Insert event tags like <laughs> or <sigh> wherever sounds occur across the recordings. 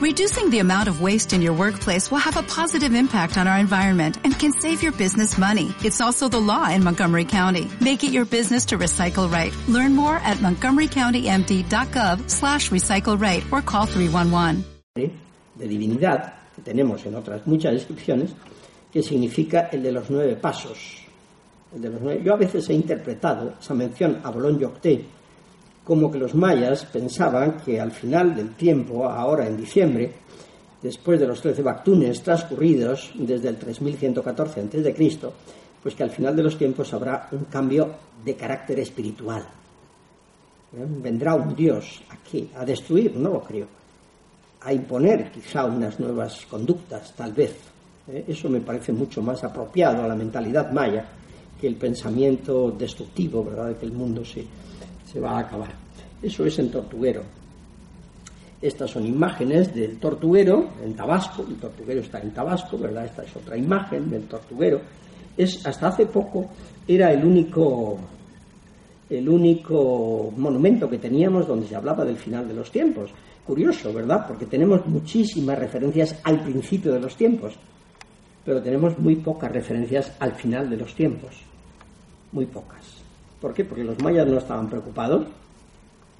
Reducing the amount of waste in your workplace will have a positive impact on our environment and can save your business money. It's also the law in Montgomery County. Make it your business to recycle right. Learn more at montgomerycountymd.gov slash recycle right or call 311. De divinidad, que tenemos en otras muchas descripciones, que significa el de los nueve pasos. El de los nueve. Yo a veces he interpretado esa mención a Boulogne-Octet como que los mayas pensaban que al final del tiempo, ahora en diciembre, después de los trece bactunes transcurridos desde el 3114 a.C., pues que al final de los tiempos habrá un cambio de carácter espiritual. ¿Eh? Vendrá un Dios aquí a destruir, no lo creo, a imponer quizá unas nuevas conductas, tal vez. ¿Eh? Eso me parece mucho más apropiado a la mentalidad maya que el pensamiento destructivo, ¿verdad?, de que el mundo se, se va a acabar. Eso es en Tortuguero. Estas son imágenes del tortuguero en Tabasco, el tortuguero está en Tabasco, ¿verdad? Esta es otra imagen del tortuguero. Es, hasta hace poco era el único, el único monumento que teníamos donde se hablaba del final de los tiempos. Curioso, ¿verdad? Porque tenemos muchísimas referencias al principio de los tiempos, pero tenemos muy pocas referencias al final de los tiempos. Muy pocas. ¿Por qué? Porque los mayas no estaban preocupados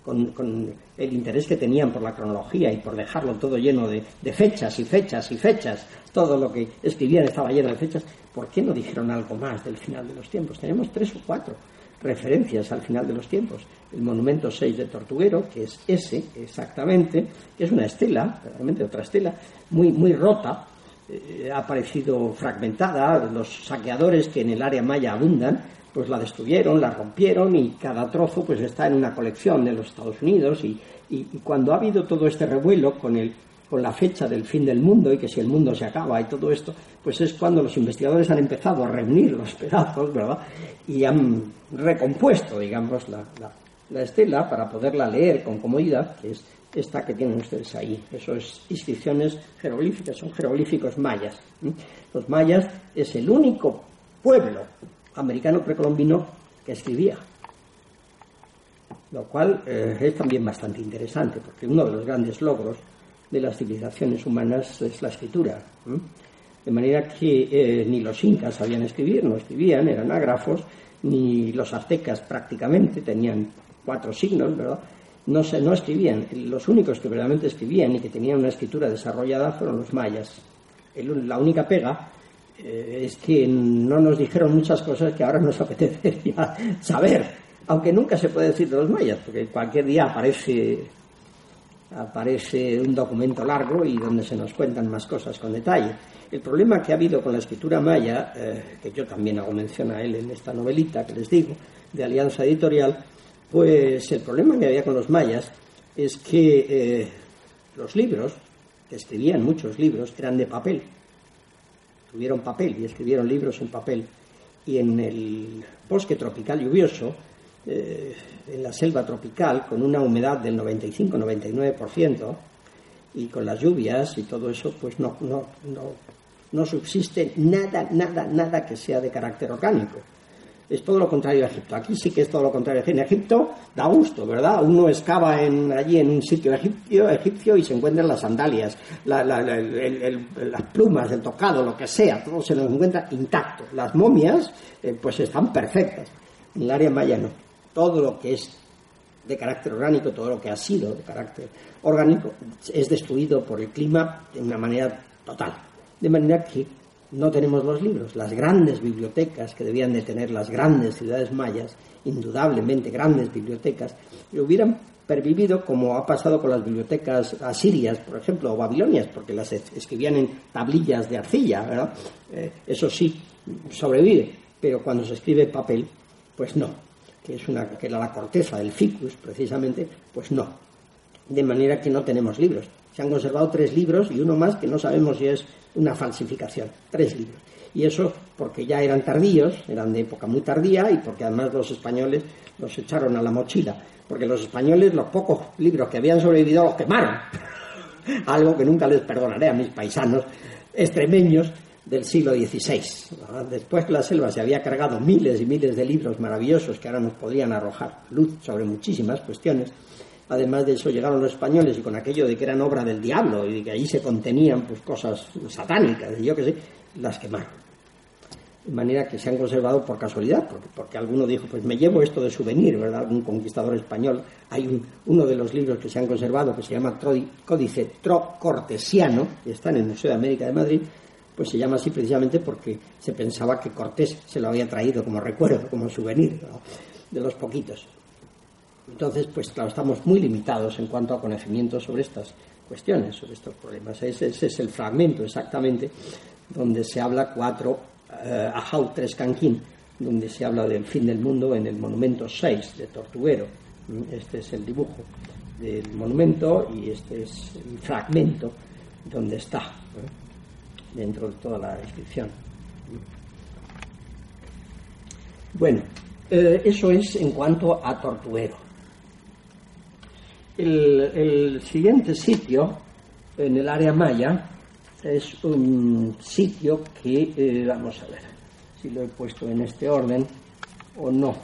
con, el interés que tenían por la cronología y por dejarlo todo lleno de, fechas y fechas y fechas. Todo lo que escribían estaba lleno de fechas. ¿Por qué no dijeron algo más del final de los tiempos? Tenemos tres o cuatro referencias al final de los tiempos. El monumento 6 de Tortuguero, que es ese exactamente, que es una estela, realmente otra estela, muy, muy rota, eh, ha aparecido fragmentada, los saqueadores que en el área maya abundan, pues la destruyeron, la rompieron y cada trozo pues está en una colección de los Estados Unidos y, cuando ha habido todo este revuelo con el con la fecha del fin del mundo y que si el mundo se acaba y todo esto, pues es cuando los investigadores han empezado a reunir los pedazos. Y han recompuesto, digamos, la, la, estela para poderla leer con comodidad, que es esta que tienen ustedes ahí. Eso es inscripciones jeroglíficas, son jeroglíficos mayas. Los mayas es el único pueblo americano precolombino que escribía. Lo cual eh, es también bastante interesante, porque uno de los grandes logros de las civilizaciones humanas es la escritura. De manera que eh, ni los incas sabían escribir, no escribían, eran ágrafos, ni los aztecas prácticamente tenían cuatro signos, ¿verdad? No, se, escribían. Los únicos que verdaderamente escribían y que tenían una escritura desarrollada fueron los mayas. la única pega eh, es que no nos dijeron muchas cosas que ahora nos <laughs> apetecería saber, aunque nunca se puede decir de los mayas, porque cualquier día aparece, aparece un documento largo y donde se nos cuentan más cosas con detalle. El problema que ha habido con la escritura maya, eh, que yo también hago mención a él en esta novelita que les digo, de Alianza Editorial, pues el problema que había con los mayas es que eh, los libros, que escribían muchos libros, eran de papel tuvieron papel y escribieron libros en papel. Y en el bosque tropical lluvioso, eh, en la selva tropical, con una humedad del 95-99%, y con las lluvias y todo eso, pues no, no, no, no subsiste nada, nada, nada que sea de carácter orgánico es todo lo contrario a Egipto. Aquí sí que es todo lo contrario. En Egipto da gusto, ¿verdad? Uno excava allí en un sitio egipcio, y se encuentran las sandalias, las plumas, el tocado, lo que sea, todo se lo encuentra intacto. Las momias, eh, pues están perfectas. En el área maya no. Todo lo que es de carácter orgánico, todo lo que ha sido de carácter orgánico, es destruido por el clima de una manera total. De manera que no tenemos los libros. Las grandes bibliotecas que debían de tener las grandes ciudades mayas, indudablemente grandes bibliotecas, hubieran pervivido como ha pasado con las bibliotecas asirias, por ejemplo, o babilonias, porque las escribían en tablillas de arcilla. Eh, eso sí, sobrevive, pero cuando se escribe papel, pues no, que es una que era la corteza del ficus, precisamente, pues no. De manera que no tenemos libros. Se han conservado tres libros y uno más que no sabemos si es una falsificación. Tres libros. Y eso porque ya eran tardíos, eran de época muy tardía y porque además los españoles los echaron a la mochila. Porque los españoles, los pocos libros que habían sobrevivido, los quemaron. <laughs> Algo que nunca les perdonaré a mis paisanos extremeños del siglo XVI. Después que la selva se había cargado miles y miles de libros maravillosos que ahora nos podrían arrojar luz sobre muchísimas cuestiones, Además de eso llegaron los españoles y con aquello de que eran obra del diablo y de que allí se contenían pues cosas satánicas y yo qué sé, las quemaron. De manera que se han conservado por casualidad, porque, porque alguno dijo, pues me llevo esto de souvenir, ¿verdad? Un conquistador español. Hay un, uno de los libros que se han conservado que se llama Códice Tro Cortesiano, que está en el Museo de América de Madrid, pues se llama así precisamente porque se pensaba que Cortés se lo había traído como recuerdo, como souvenir de los poquitos. Entonces, pues claro, estamos muy limitados en cuanto a conocimiento sobre estas cuestiones, sobre estos problemas. Ese, es el fragmento exactamente donde se habla cuatro, uh, Ajau tres Canquín, donde se habla del fin del mundo en el monumento 6 de Tortuguero. Este es el dibujo del monumento y este es el fragmento donde está, dentro de toda la descripción. Bueno, eh, eso es en cuanto a Tortuguero. El, siguiente sitio en el área maya es un sitio que, eh, vamos a ver si lo he puesto en este orden o no. Uh,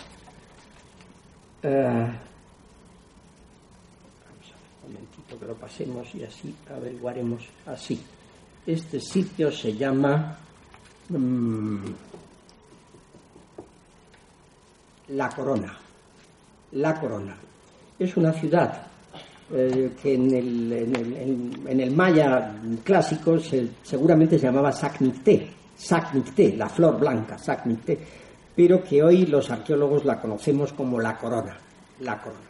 vamos a ver, un momentito que lo pasemos y así averiguaremos así. Este sitio se llama um, La Corona. La Corona. Es una ciudad eh, que en el, en, el, maya clásico seguramente se llamaba Sacnicté, Sacnicté, la flor blanca, Sacnicté, pero que hoy los arqueólogos la conocemos como la corona, la corona.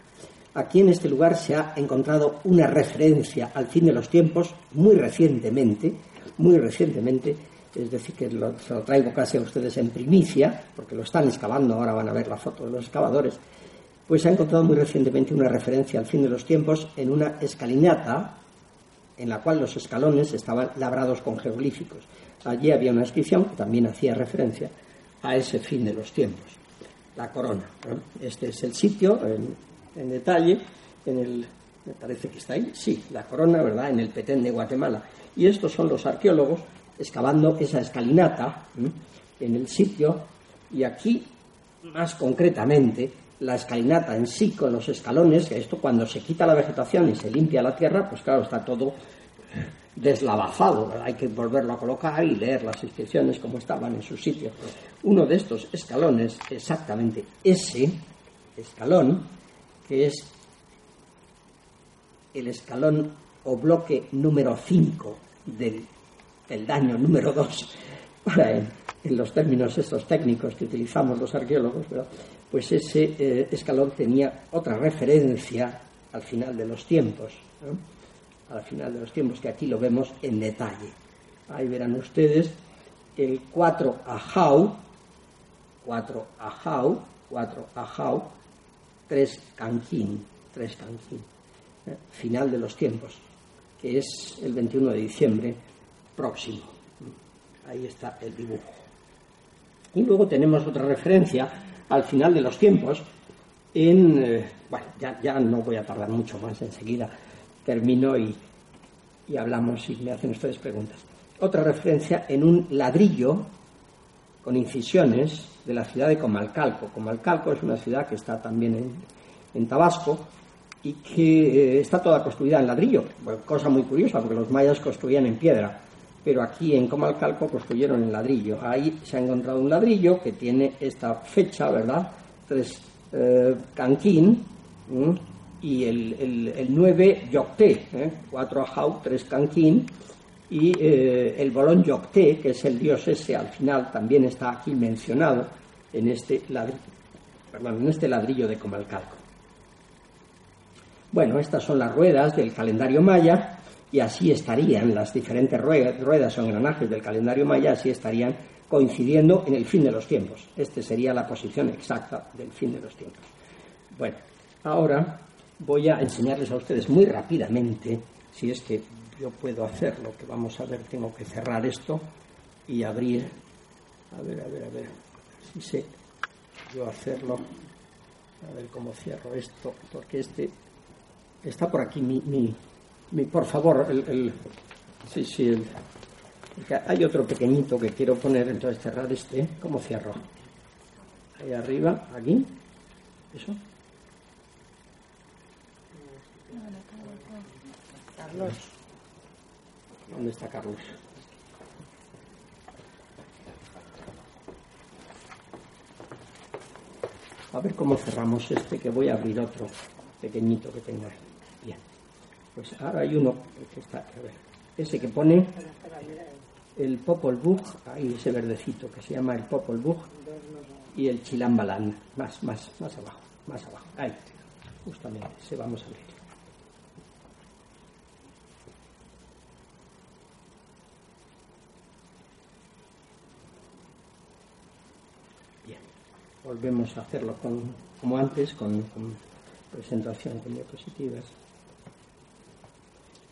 Aquí en este lugar se ha encontrado una referencia al fin de los tiempos muy recientemente, muy recientemente, es decir, que se lo traigo casi a ustedes en primicia, porque lo están excavando, ahora van a ver la foto de los excavadores, pues se ha encontrado muy recientemente una referencia al fin de los tiempos en una escalinata en la cual los escalones estaban labrados con jeroglíficos. Allí había una inscripción que también hacía referencia a ese fin de los tiempos, la corona. Este es el sitio en, detalle, en el, me parece que está ahí, sí, la corona, ¿verdad?, en el Petén de Guatemala. Y estos son los arqueólogos excavando esa escalinata en el sitio, y aquí, más concretamente, la escalinata en sí con los escalones, que esto cuando se quita la vegetación y se limpia la tierra, pues claro, está todo deslavazado, hay que volverlo a colocar y leer las inscripciones como estaban en su sitio. Uno de estos escalones, exactamente ese escalón, que es el escalón o bloque número 5 del daño número 2, <laughs> en, en, los términos estos técnicos que utilizamos los arqueólogos, pero pues ese eh, escalón tenía otra referencia al final de los tiempos, al final de los tiempos, que aquí lo vemos en detalle. Ahí verán ustedes el 4 ajau, 4 ajau, 4 ajau, 3 canquín, 3 canquín, ¿eh? final de los tiempos, que es el 21 de diciembre próximo. Ahí está el dibujo. Y luego tenemos otra referencia al final de los tiempos, en, eh, bueno, ya, ya, no voy a tardar mucho más, enseguida termino y, y hablamos y me hacen ustedes preguntas. Otra referencia en un ladrillo con incisiones de la ciudad de Comalcalco. Comalcalco es una ciudad que está también en, en Tabasco y que eh, está toda construida en ladrillo, cosa muy curiosa porque los mayas construían en piedra pero aquí en Comalcalco construyeron en ladrillo. Ahí se ha encontrado un ladrillo que tiene esta fecha, ¿verdad? Tres eh, canquín y el, el, 9 yocté, ¿eh? cuatro ajau, tres canquín y eh, el bolón yocté, que es el dios ese, al final también está aquí mencionado en este ladrillo, en este ladrillo de Comalcalco. Bueno, estas son las ruedas del calendario maya y así estarían las diferentes ruedas o engranajes del calendario maya, así estarían coincidiendo en el fin de los tiempos. Esta sería la posición exacta del fin de los tiempos. Bueno, ahora voy a enseñarles a ustedes muy rápidamente, si es que yo puedo hacerlo, que vamos a ver, tengo que cerrar esto y abrir. A ver, a ver, a ver, si sé yo hacerlo. A ver cómo cierro esto, porque este está por aquí mi, mi por favor, el, sí, sí, el, hay otro pequeñito que quiero poner, entonces cerrar este. ¿Cómo cierro? Ahí arriba, aquí. ¿Eso? Carlos. ¿Dónde está Carlos? A ver cómo cerramos este, que voy a abrir otro pequeñito que tengo ahí. Bien. Pues ahora hay uno que está, a ver, ese que pone el Popol Vuh, ahí ese verdecito que se llama el Popol Vuh, y el Chilambalán, más, más, más abajo, más abajo, ahí, justamente, se vamos a ver. Bien, volvemos a hacerlo con, como antes, con, con presentación diapositivas.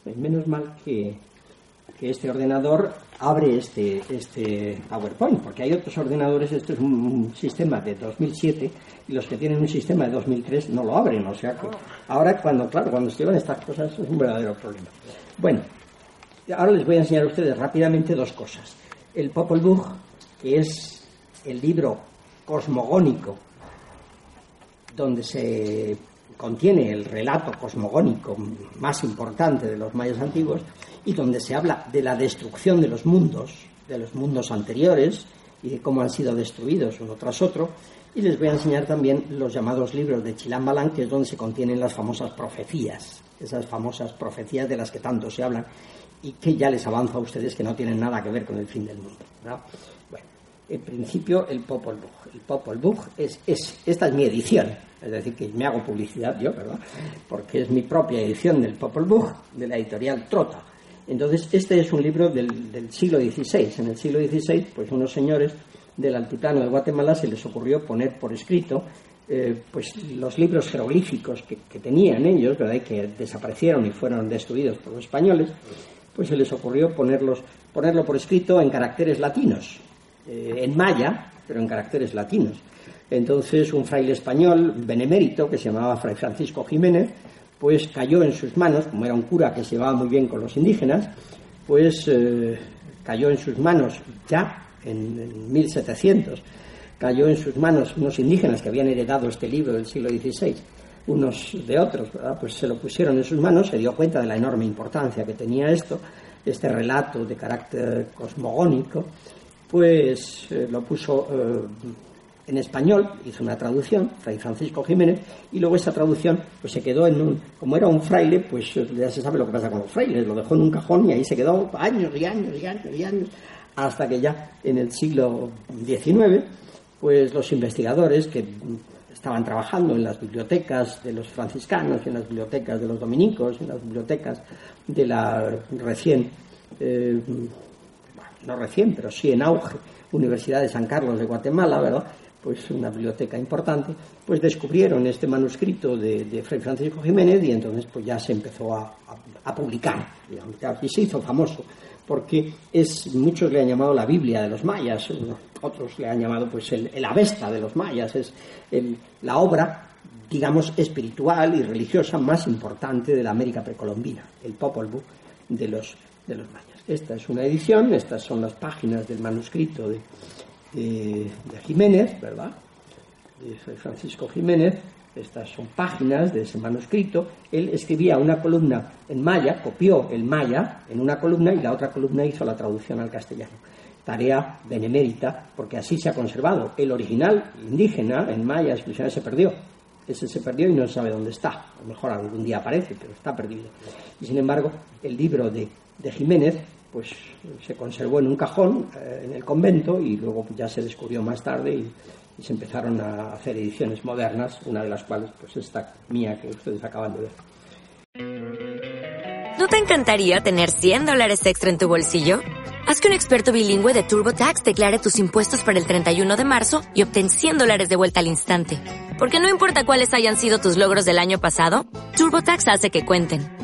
Menos mal que que este ordenador abre este, este PowerPoint, porque hay otros ordenadores, esto es un, sistema de 2007 y los que tienen un sistema de 2003 no lo abren, o sea que ahora cuando, claro, cuando se llevan estas cosas es un verdadero problema. Bueno, ahora les voy a enseñar a ustedes rápidamente dos cosas. El Popol Vuh, que es el libro cosmogónico donde se contiene el relato cosmogónico más importante de los mayas antiguos y donde se habla de la destrucción de los mundos, de los mundos anteriores y de cómo han sido destruidos uno tras otro. Y les voy a enseñar también los llamados libros de Chilambalán, que es donde se contienen las famosas profecías, esas famosas profecías de las que tanto se hablan y que ya les avanzo a ustedes que no tienen nada que ver con el fin del mundo. Bueno, en principio el Popol Vuh. El Popol es, es, esta es mi edición, es decir, que me hago publicidad yo, ¿verdad? Porque es mi propia edición del Popol Vuh, de la editorial Trota. Entonces, este es un libro del, siglo XVI. En el siglo XVI, pues unos señores del altiplano de Guatemala se les ocurrió poner por escrito eh, pues los libros jeroglíficos que, tenían ellos, ¿verdad? Y que desaparecieron y fueron destruidos por los españoles, pues se les ocurrió ponerlos, ponerlo por escrito en caracteres latinos, eh, en maya, pero en caracteres latinos. Entonces, un fraile español benemérito que se llamaba Fray Francisco Jiménez, pues cayó en sus manos, como era un cura que se llevaba muy bien con los indígenas, pues eh, cayó en sus manos ya en, 1700, cayó en sus manos unos indígenas que habían heredado este libro del siglo XVI, unos de otros, pues se lo pusieron en sus manos, se dio cuenta de la enorme importancia que tenía esto, este relato de carácter cosmogónico, pues eh, lo puso eh, en español, hizo una traducción, Fray Francisco Jiménez, y luego esa traducción pues se quedó en un, como era un fraile, pues ya se sabe lo que pasa con los frailes, lo dejó en un cajón y ahí se quedó años y años y años y años, hasta que ya en el siglo XIX, pues los investigadores que estaban trabajando en las bibliotecas de los franciscanos, en las bibliotecas de los dominicos, en las bibliotecas de la recién, eh, no recién, pero sí en auge, Universidad de San Carlos de Guatemala, ¿verdad? pues una biblioteca importante, pues descubrieron este manuscrito de, Fray Francisco Jiménez y entonces pues ya se empezó a, publicar, y se hizo famoso, porque es, muchos le han llamado la Biblia de los mayas, otros le han llamado pues el, Avesta de los mayas, es la obra digamos espiritual y religiosa más importante de la América precolombina, el Popol de los, de los mayas. Esta es una edición, estas son las páginas del manuscrito de, Jiménez, ¿verdad? De Francisco Jiménez, estas son páginas de ese manuscrito, él escribía una columna en maya, copió el maya en una columna y la otra columna hizo la traducción al castellano. Tarea benemérita, porque así se ha conservado. El original indígena en maya se perdió. Ese se perdió y no sabe dónde está. A lo mejor algún día aparece, pero está perdido. Y sin embargo, el libro de Jiménez pues se conservó en un cajón eh, en el convento y luego ya se descubrió más tarde y, se empezaron a hacer ediciones modernas, una de las cuales pues esta mía que ustedes acaban de ver. ¿No te encantaría tener 100 dólares extra en tu bolsillo? Haz que un experto bilingüe de TurboTax declare tus impuestos para el 31 de marzo y obtén 100 dólares de vuelta al instante. Porque no importa cuáles hayan sido tus logros del año pasado, TurboTax hace que cuenten